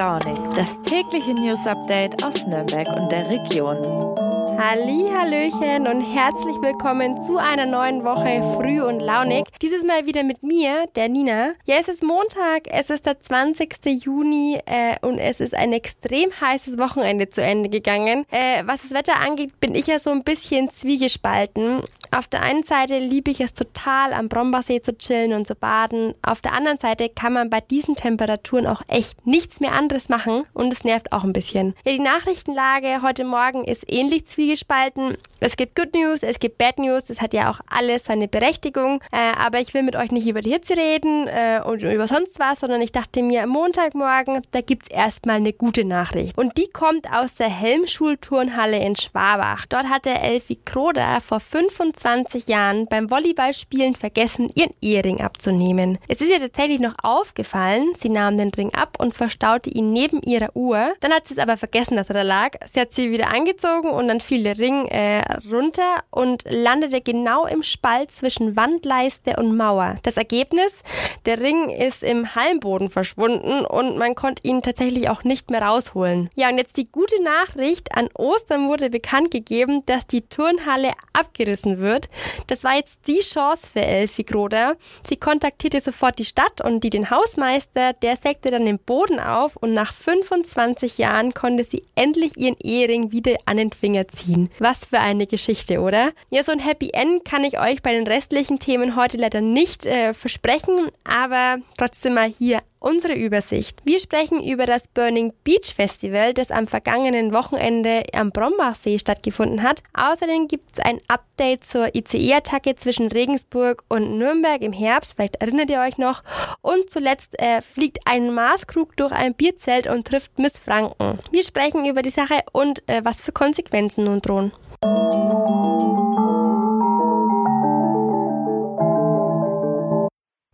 Launig, das tägliche News Update aus Nürnberg und der Region. Hallöchen und herzlich willkommen zu einer neuen Woche Früh und Launig. Dieses Mal wieder mit mir, der Nina. Ja, es ist Montag, es ist der 20. Juni äh, und es ist ein extrem heißes Wochenende zu Ende gegangen. Äh, was das Wetter angeht, bin ich ja so ein bisschen zwiegespalten. Auf der einen Seite liebe ich es total, am Brombeersee zu chillen und zu baden. Auf der anderen Seite kann man bei diesen Temperaturen auch echt nichts mehr anderes machen und es nervt auch ein bisschen. Ja, die Nachrichtenlage heute Morgen ist ähnlich zwiegespalten. Es gibt Good News, es gibt Bad News, das hat ja auch alles seine Berechtigung. Äh, aber ich will mit euch nicht über die Hitze reden äh, und über sonst was, sondern ich dachte mir, Montagmorgen, da gibt's erstmal eine gute Nachricht. Und die kommt aus der Helmschulturnhalle in Schwabach. Dort hat der Elfi Kroder vor 25 20 Jahren beim Volleyballspielen vergessen, ihren Ehering abzunehmen. Es ist ihr tatsächlich noch aufgefallen, sie nahm den Ring ab und verstaute ihn neben ihrer Uhr. Dann hat sie es aber vergessen, dass er da lag. Sie hat sie wieder angezogen und dann fiel der Ring äh, runter und landete genau im Spalt zwischen Wandleiste und Mauer. Das Ergebnis? Der Ring ist im Hallenboden verschwunden und man konnte ihn tatsächlich auch nicht mehr rausholen. Ja, und jetzt die gute Nachricht. An Ostern wurde bekannt gegeben, dass die Turnhalle abgerissen wird wird. Das war jetzt die Chance für Elfie Groder. Sie kontaktierte sofort die Stadt und die den Hausmeister, der sägte dann den Boden auf und nach 25 Jahren konnte sie endlich ihren Ehering wieder an den Finger ziehen. Was für eine Geschichte, oder? Ja, so ein Happy End kann ich euch bei den restlichen Themen heute leider nicht äh, versprechen, aber trotzdem mal hier unsere Übersicht. Wir sprechen über das Burning Beach Festival, das am vergangenen Wochenende am Brombachsee stattgefunden hat. Außerdem gibt es ein Update zur ICE-Attacke zwischen Regensburg und Nürnberg im Herbst, vielleicht erinnert ihr euch noch. Und zuletzt äh, fliegt ein Marskrug durch ein Bierzelt und trifft Miss Franken. Wir sprechen über die Sache und äh, was für Konsequenzen nun drohen.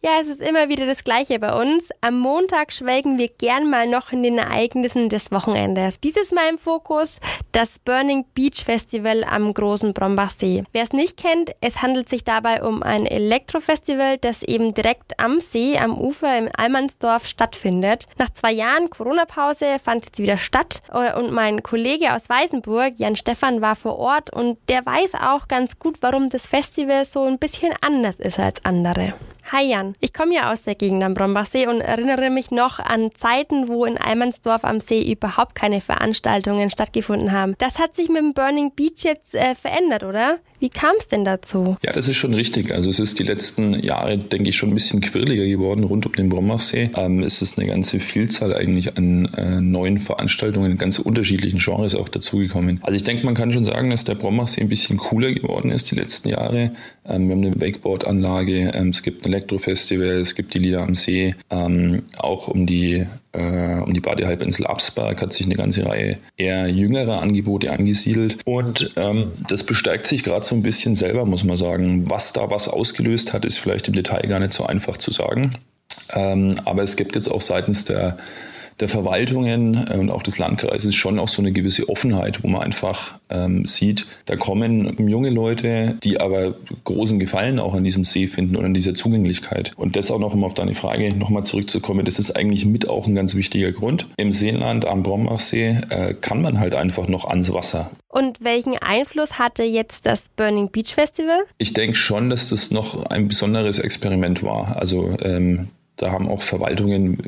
Ja, es ist immer wieder das Gleiche bei uns. Am Montag schwelgen wir gern mal noch in den Ereignissen des Wochenendes. Dieses Mal im Fokus das Burning Beach Festival am großen Brombachsee. Wer es nicht kennt, es handelt sich dabei um ein Elektrofestival, das eben direkt am See, am Ufer im Almansdorf stattfindet. Nach zwei Jahren Corona-Pause fand es jetzt wieder statt äh, und mein Kollege aus Weißenburg, Jan Stefan, war vor Ort und der weiß auch ganz gut, warum das Festival so ein bisschen anders ist als andere. Hi Jan, ich komme ja aus der Gegend am Brombachsee und erinnere mich noch an Zeiten, wo in Almansdorf am See überhaupt keine Veranstaltungen stattgefunden haben. Das hat sich mit dem Burning Beach jetzt äh, verändert, oder? Wie kam es denn dazu? Ja, das ist schon richtig. Also es ist die letzten Jahre, denke ich, schon ein bisschen quirliger geworden rund um den Brombachsee. Ähm, es ist eine ganze Vielzahl eigentlich an äh, neuen Veranstaltungen in ganz unterschiedlichen Genres auch dazugekommen. Also ich denke, man kann schon sagen, dass der Brombachsee ein bisschen cooler geworden ist die letzten Jahre. Ähm, wir haben eine Wakeboard-Anlage, ähm, es gibt ein Elektrofestival, es gibt die Lieder am See. Ähm, auch um die, äh, um die Badehalbinsel Absberg hat sich eine ganze Reihe eher jüngerer Angebote angesiedelt. Und ähm, das besteigt sich gerade so ein bisschen selber, muss man sagen. Was da was ausgelöst hat, ist vielleicht im Detail gar nicht so einfach zu sagen. Ähm, aber es gibt jetzt auch seitens der der Verwaltungen äh, und auch des Landkreises schon auch so eine gewisse Offenheit, wo man einfach ähm, sieht, da kommen junge Leute, die aber großen Gefallen auch an diesem See finden und an dieser Zugänglichkeit. Und das auch noch, um auf deine Frage nochmal zurückzukommen, das ist eigentlich mit auch ein ganz wichtiger Grund. Im Seenland am Brombachsee äh, kann man halt einfach noch ans Wasser. Und welchen Einfluss hatte jetzt das Burning Beach Festival? Ich denke schon, dass das noch ein besonderes Experiment war. Also ähm, da haben auch Verwaltungen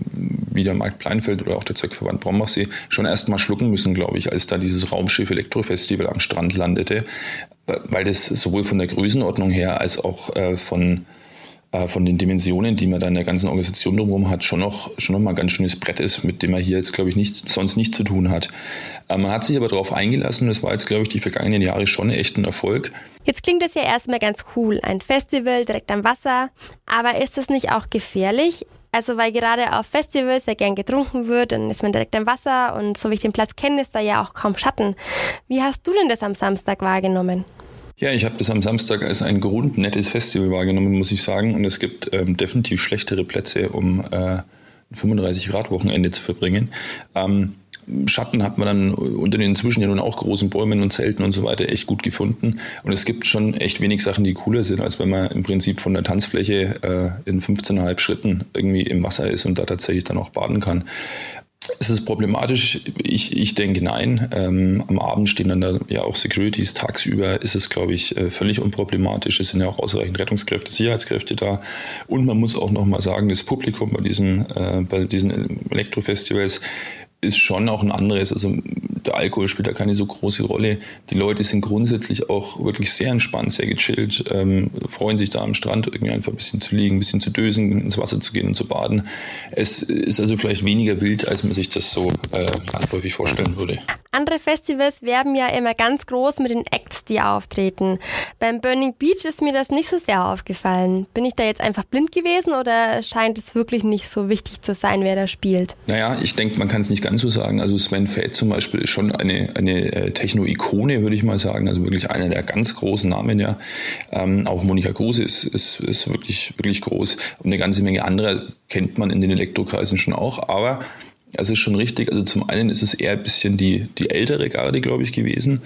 wie der Markt Pleinfeld oder auch der Zweckverband Brombachsee schon erst mal schlucken müssen, glaube ich, als da dieses Raumschiff Elektrofestival am Strand landete, weil das sowohl von der Größenordnung her als auch äh, von von den Dimensionen, die man da in der ganzen Organisation drumherum hat, schon noch, schon noch mal ein ganz schönes Brett ist, mit dem man hier jetzt, glaube ich, nicht, sonst nichts zu tun hat. Äh, man hat sich aber darauf eingelassen, das war jetzt, glaube ich, die vergangenen Jahre schon echt ein Erfolg. Jetzt klingt das ja erstmal ganz cool, ein Festival direkt am Wasser, aber ist das nicht auch gefährlich? Also weil gerade auf Festivals ja gern getrunken wird, dann ist man direkt am Wasser und so wie ich den Platz kenne, ist da ja auch kaum Schatten. Wie hast du denn das am Samstag wahrgenommen? Ja, ich habe das am Samstag als ein grundnettes Festival wahrgenommen, muss ich sagen. Und es gibt ähm, definitiv schlechtere Plätze, um äh, ein 35 Grad Wochenende zu verbringen. Ähm, Schatten hat man dann unter den inzwischen ja nun auch großen Bäumen und Zelten und so weiter echt gut gefunden. Und es gibt schon echt wenig Sachen, die cooler sind, als wenn man im Prinzip von der Tanzfläche äh, in 15,5 Schritten irgendwie im Wasser ist und da tatsächlich dann auch baden kann. Ist es problematisch? Ich, ich denke nein. Ähm, am Abend stehen dann da ja auch Securities. Tagsüber ist es, glaube ich, äh, völlig unproblematisch. Es sind ja auch ausreichend Rettungskräfte, Sicherheitskräfte da. Und man muss auch noch mal sagen, das Publikum bei diesen, äh, bei diesen Elektrofestivals ist schon auch ein anderes. Also der Alkohol spielt da keine so große Rolle. Die Leute sind grundsätzlich auch wirklich sehr entspannt, sehr gechillt, ähm, freuen sich da am Strand irgendwie einfach ein bisschen zu liegen, ein bisschen zu dösen, ins Wasser zu gehen und zu baden. Es ist also vielleicht weniger wild, als man sich das so äh, landläufig vorstellen würde. Andere Festivals werben ja immer ganz groß mit den Acts, die auftreten. Beim Burning Beach ist mir das nicht so sehr aufgefallen. Bin ich da jetzt einfach blind gewesen oder scheint es wirklich nicht so wichtig zu sein, wer da spielt? Naja, ich denke, man kann es nicht ganz so sagen. Also Sven Feld zum Beispiel ist schon eine, eine äh, Techno-Ikone, würde ich mal sagen. Also wirklich einer der ganz großen Namen, ja. Ähm, auch Monika Kruse ist, ist, ist wirklich, wirklich groß. Und eine ganze Menge anderer kennt man in den Elektrokreisen schon auch. Aber es ist schon richtig. Also zum einen ist es eher ein bisschen die, die ältere Garde, glaube ich, gewesen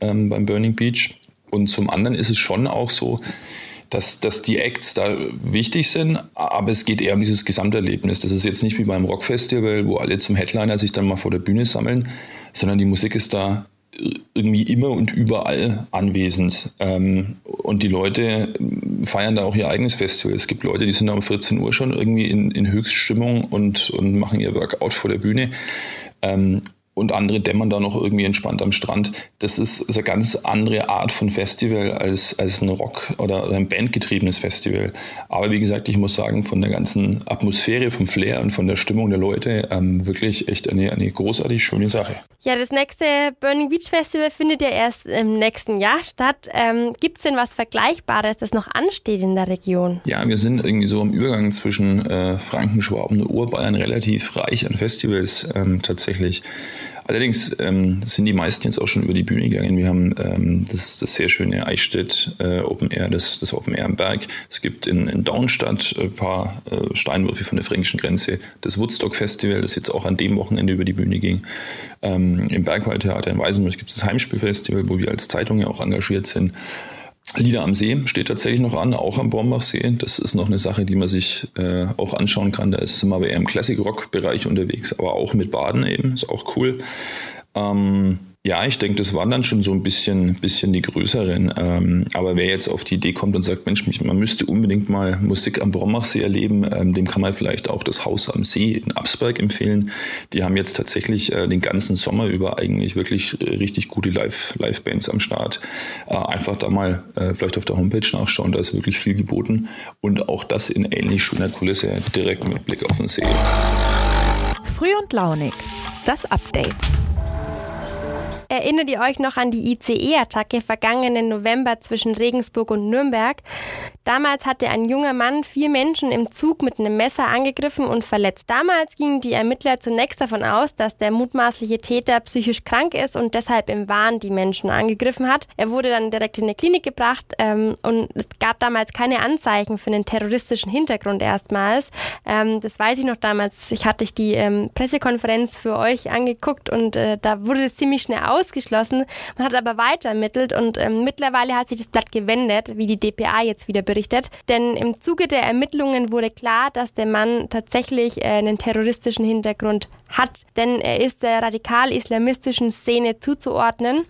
ähm, beim Burning Beach. Und zum anderen ist es schon auch so, dass, dass die Acts da wichtig sind, aber es geht eher um dieses Gesamterlebnis. Das ist jetzt nicht wie beim Rockfestival, wo alle zum Headliner sich dann mal vor der Bühne sammeln, sondern die Musik ist da irgendwie immer und überall anwesend. Ähm, und die Leute feiern da auch ihr eigenes Festival. Es gibt Leute, die sind da um 14 Uhr schon irgendwie in, in Höchststimmung und, und machen ihr Workout vor der Bühne. Ähm, und andere dämmern da noch irgendwie entspannt am Strand. Das ist, ist eine ganz andere Art von Festival als, als ein Rock- oder, oder ein bandgetriebenes Festival. Aber wie gesagt, ich muss sagen, von der ganzen Atmosphäre, vom Flair und von der Stimmung der Leute ähm, wirklich echt eine, eine großartig schöne Sache. Ja, das nächste Burning Beach Festival findet ja erst im nächsten Jahr statt. Ähm, Gibt es denn was Vergleichbares, das noch ansteht in der Region? Ja, wir sind irgendwie so am Übergang zwischen äh, Franken, Schwaben und Urbayern relativ reich an Festivals ähm, tatsächlich. Allerdings ähm, sind die meisten jetzt auch schon über die Bühne gegangen. Wir haben ähm, das, das sehr schöne Eichstätt äh, Open Air, das, das Open Air am Berg. Es gibt in, in Daunstadt ein paar äh, Steinwürfe von der fränkischen Grenze. Das Woodstock Festival, das jetzt auch an dem Wochenende über die Bühne ging. Ähm, Im Bergwaldtheater in Weißenburg gibt es das Heimspielfestival, wo wir als Zeitung ja auch engagiert sind. Lieder am See steht tatsächlich noch an, auch am Brombachsee. Das ist noch eine Sache, die man sich äh, auch anschauen kann. Da ist es immer eher im Classic-Rock-Bereich unterwegs, aber auch mit Baden eben, ist auch cool. Ähm, ja, ich denke, das waren dann schon so ein bisschen, bisschen die größeren. Ähm, aber wer jetzt auf die Idee kommt und sagt, Mensch, man müsste unbedingt mal Musik am Brommachsee erleben, ähm, dem kann man vielleicht auch das Haus am See in Absberg empfehlen. Die haben jetzt tatsächlich äh, den ganzen Sommer über eigentlich wirklich äh, richtig gute Live, Live-Bands am Start. Äh, einfach da mal äh, vielleicht auf der Homepage nachschauen, da ist wirklich viel geboten. Und auch das in ähnlich schöner Kulisse, direkt mit Blick auf den See. Früh und launig. Das Update. Erinnert ihr euch noch an die ICE-Attacke vergangenen November zwischen Regensburg und Nürnberg? Damals hatte ein junger Mann vier Menschen im Zug mit einem Messer angegriffen und verletzt. Damals gingen die Ermittler zunächst davon aus, dass der mutmaßliche Täter psychisch krank ist und deshalb im Wahn die Menschen angegriffen hat. Er wurde dann direkt in eine Klinik gebracht ähm, und es gab damals keine Anzeichen für einen terroristischen Hintergrund erstmals. Ähm, das weiß ich noch damals. Ich hatte die ähm, Pressekonferenz für euch angeguckt und äh, da wurde es ziemlich schnell ausgeschlossen. Man hat aber weiter ermittelt und ähm, mittlerweile hat sich das Blatt gewendet, wie die DPA jetzt wieder berichtet. Denn im Zuge der Ermittlungen wurde klar, dass der Mann tatsächlich äh, einen terroristischen Hintergrund hat. Denn er ist der radikal-islamistischen Szene zuzuordnen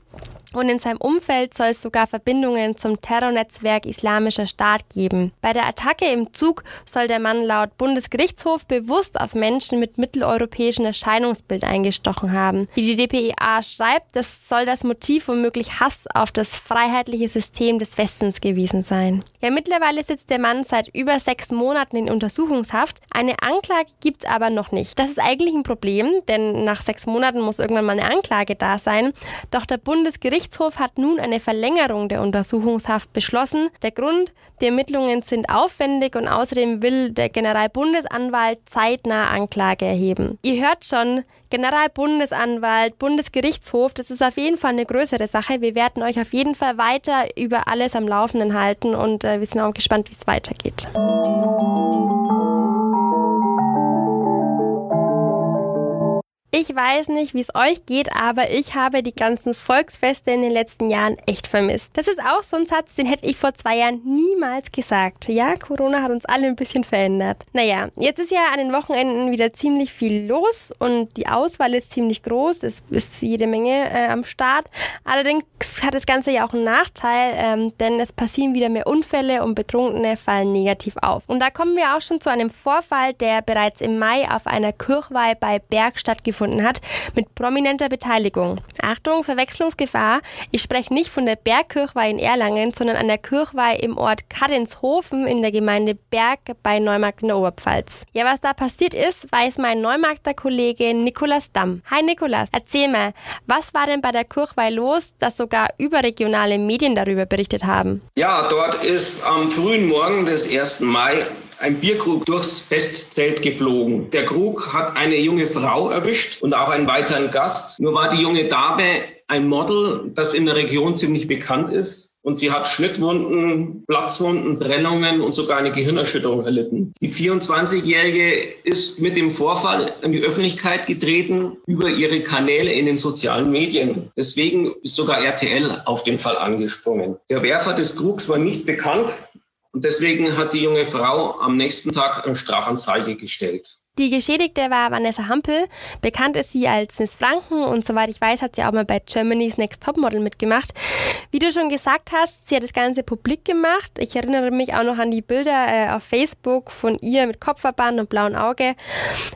und in seinem Umfeld soll es sogar Verbindungen zum Terrornetzwerk Islamischer Staat geben. Bei der Attacke im Zug soll der Mann laut Bundesgerichtshof bewusst auf Menschen mit mitteleuropäischem Erscheinungsbild eingestochen haben. Wie die DPEA schreibt, das soll das Motiv womöglich Hass auf das freiheitliche System des Westens gewesen sein. Ja, mittlerweile sitzt der Mann seit über sechs Monaten in Untersuchungshaft. Eine Anklage gibt's aber noch nicht. Das ist eigentlich ein Problem, denn nach sechs Monaten muss irgendwann mal eine Anklage da sein. Doch der Bundesgerichtshof Gerichtshof hat nun eine Verlängerung der Untersuchungshaft beschlossen. Der Grund, die Ermittlungen sind aufwendig und außerdem will der Generalbundesanwalt zeitnah Anklage erheben. Ihr hört schon, Generalbundesanwalt, Bundesgerichtshof, das ist auf jeden Fall eine größere Sache. Wir werden euch auf jeden Fall weiter über alles am Laufenden halten und äh, wir sind auch gespannt, wie es weitergeht. Ich weiß nicht, wie es euch geht, aber ich habe die ganzen Volksfeste in den letzten Jahren echt vermisst. Das ist auch so ein Satz, den hätte ich vor zwei Jahren niemals gesagt. Ja, Corona hat uns alle ein bisschen verändert. Naja, jetzt ist ja an den Wochenenden wieder ziemlich viel los und die Auswahl ist ziemlich groß. Es ist jede Menge äh, am Start. Allerdings hat das Ganze ja auch einen Nachteil, ähm, denn es passieren wieder mehr Unfälle und Betrunkene fallen negativ auf. Und da kommen wir auch schon zu einem Vorfall, der bereits im Mai auf einer Kirchweih bei Berg stattgefunden hat, mit prominenter Beteiligung. Achtung, Verwechslungsgefahr. Ich spreche nicht von der Bergkirchweih in Erlangen, sondern an der Kirchweih im Ort Kadenshofen in der Gemeinde Berg bei Neumarkt in der Oberpfalz. Ja, was da passiert ist, weiß mein Neumarkter Kollege Nikolas Damm. Hi Nikolas, erzähl mal, was war denn bei der Kirchweih los, dass sogar überregionale Medien darüber berichtet haben? Ja, dort ist am frühen Morgen des 1. Mai ein Bierkrug durchs Festzelt geflogen. Der Krug hat eine junge Frau erwischt und auch einen weiteren Gast. Nur war die junge Dame ein Model, das in der Region ziemlich bekannt ist. Und sie hat Schnittwunden, Platzwunden, Brennungen und sogar eine Gehirnerschütterung erlitten. Die 24-Jährige ist mit dem Vorfall in die Öffentlichkeit getreten über ihre Kanäle in den sozialen Medien. Deswegen ist sogar RTL auf den Fall angesprungen. Der Werfer des Krugs war nicht bekannt. Und deswegen hat die junge Frau am nächsten Tag eine Strafanzeige gestellt. Die Geschädigte war Vanessa Hampel. Bekannt ist sie als Miss Franken und soweit ich weiß, hat sie auch mal bei Germany's Next Topmodel mitgemacht. Wie du schon gesagt hast, sie hat das Ganze publik gemacht. Ich erinnere mich auch noch an die Bilder äh, auf Facebook von ihr mit Kopfverband und blauem Auge.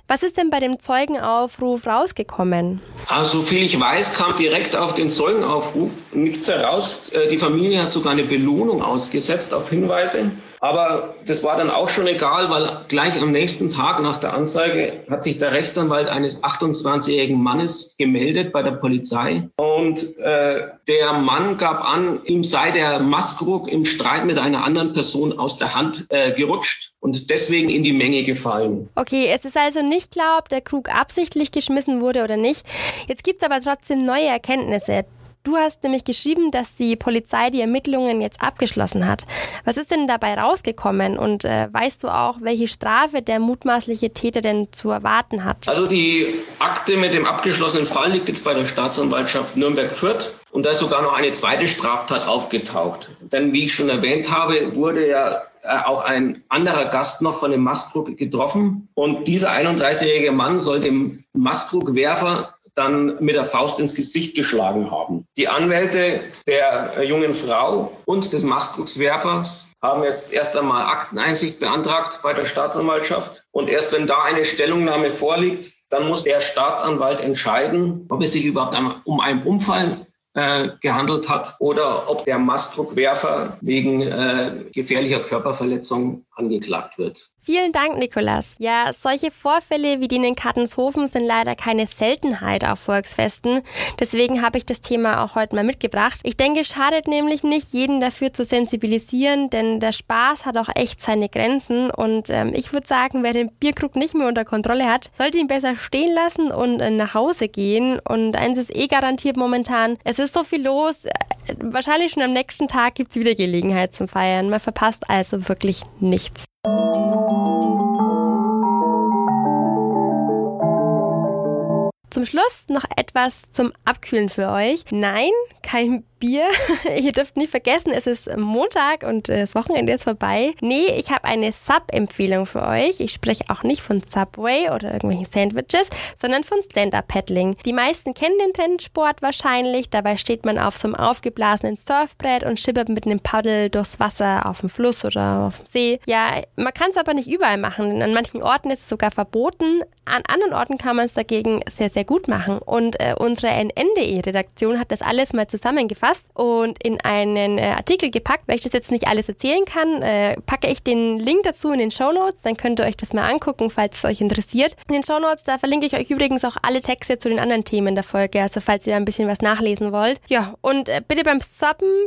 Was ist denn bei dem Zeugenaufruf rausgekommen? Also, viel ich weiß, kam direkt auf den Zeugenaufruf nichts heraus. Äh, die Familie hat sogar eine Belohnung ausgesetzt auf Hinweise. Aber das war dann auch schon egal, weil gleich am nächsten Tag nach der Anzeige hat sich der Rechtsanwalt eines 28-jährigen Mannes gemeldet bei der Polizei. Und äh, der Mann gab an, ihm sei der Maskrug im Streit mit einer anderen Person aus der Hand äh, gerutscht und deswegen in die Menge gefallen. Okay, es ist also nicht klar, ob der Krug absichtlich geschmissen wurde oder nicht. Jetzt gibt es aber trotzdem neue Erkenntnisse. Du hast nämlich geschrieben, dass die Polizei die Ermittlungen jetzt abgeschlossen hat. Was ist denn dabei rausgekommen und äh, weißt du auch, welche Strafe der mutmaßliche Täter denn zu erwarten hat? Also die Akte mit dem abgeschlossenen Fall liegt jetzt bei der Staatsanwaltschaft Nürnberg-Fürth und da ist sogar noch eine zweite Straftat aufgetaucht. Denn wie ich schon erwähnt habe, wurde ja äh, auch ein anderer Gast noch von dem Mastkrug getroffen und dieser 31-jährige Mann soll dem Mastkrugwerfer dann mit der Faust ins Gesicht geschlagen haben. Die Anwälte der äh, jungen Frau und des Mastkriegswerfers haben jetzt erst einmal Akteneinsicht beantragt bei der Staatsanwaltschaft. Und erst wenn da eine Stellungnahme vorliegt, dann muss der Staatsanwalt entscheiden, ob es sich überhaupt um einen Unfall äh, gehandelt hat oder ob der Mastdruckwerfer wegen äh, gefährlicher Körperverletzung angeklagt wird. Vielen Dank, Nikolas. Ja, solche Vorfälle wie die in Kattenshofen sind leider keine Seltenheit auf Volksfesten. Deswegen habe ich das Thema auch heute mal mitgebracht. Ich denke, schadet nämlich nicht, jeden dafür zu sensibilisieren, denn der Spaß hat auch echt seine Grenzen. Und ähm, ich würde sagen, wer den Bierkrug nicht mehr unter Kontrolle hat, sollte ihn besser stehen lassen und äh, nach Hause gehen. Und eins ist eh garantiert momentan, es ist so viel los. Äh, wahrscheinlich schon am nächsten Tag gibt es wieder Gelegenheit zum Feiern. Man verpasst also wirklich nichts. Música Zum Schluss noch etwas zum Abkühlen für euch. Nein, kein Bier. Ihr dürft nicht vergessen, es ist Montag und das Wochenende ist vorbei. Nee, ich habe eine Sub-Empfehlung für euch. Ich spreche auch nicht von Subway oder irgendwelchen Sandwiches, sondern von Stand-Up-Paddling. Die meisten kennen den Trendsport wahrscheinlich. Dabei steht man auf so einem aufgeblasenen Surfbrett und schippert mit einem Paddel durchs Wasser auf dem Fluss oder auf dem See. Ja, man kann es aber nicht überall machen, an manchen Orten ist es sogar verboten. An anderen Orten kann man es dagegen sehr, sehr gut machen. Und äh, unsere NNDE-Redaktion hat das alles mal zusammengefasst zusammengefasst und in einen äh, Artikel gepackt. Weil ich das jetzt nicht alles erzählen kann, äh, packe ich den Link dazu in den Show Notes. Dann könnt ihr euch das mal angucken, falls es euch interessiert. In den Show Notes, da verlinke ich euch übrigens auch alle Texte zu den anderen Themen der Folge, also falls ihr da ein bisschen was nachlesen wollt. Ja, und äh, bitte beim Subben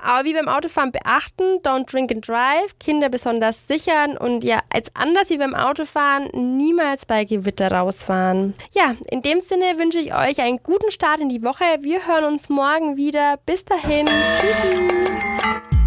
aber wie beim Autofahren beachten, don't drink and drive, Kinder besonders sichern und ja, als anders wie beim Autofahren, niemals bei Gewitter rausfahren. Ja, in dem Sinne wünsche ich euch einen guten Start in die Woche. Wir hören uns morgen wieder. Bis dahin. Tschüss.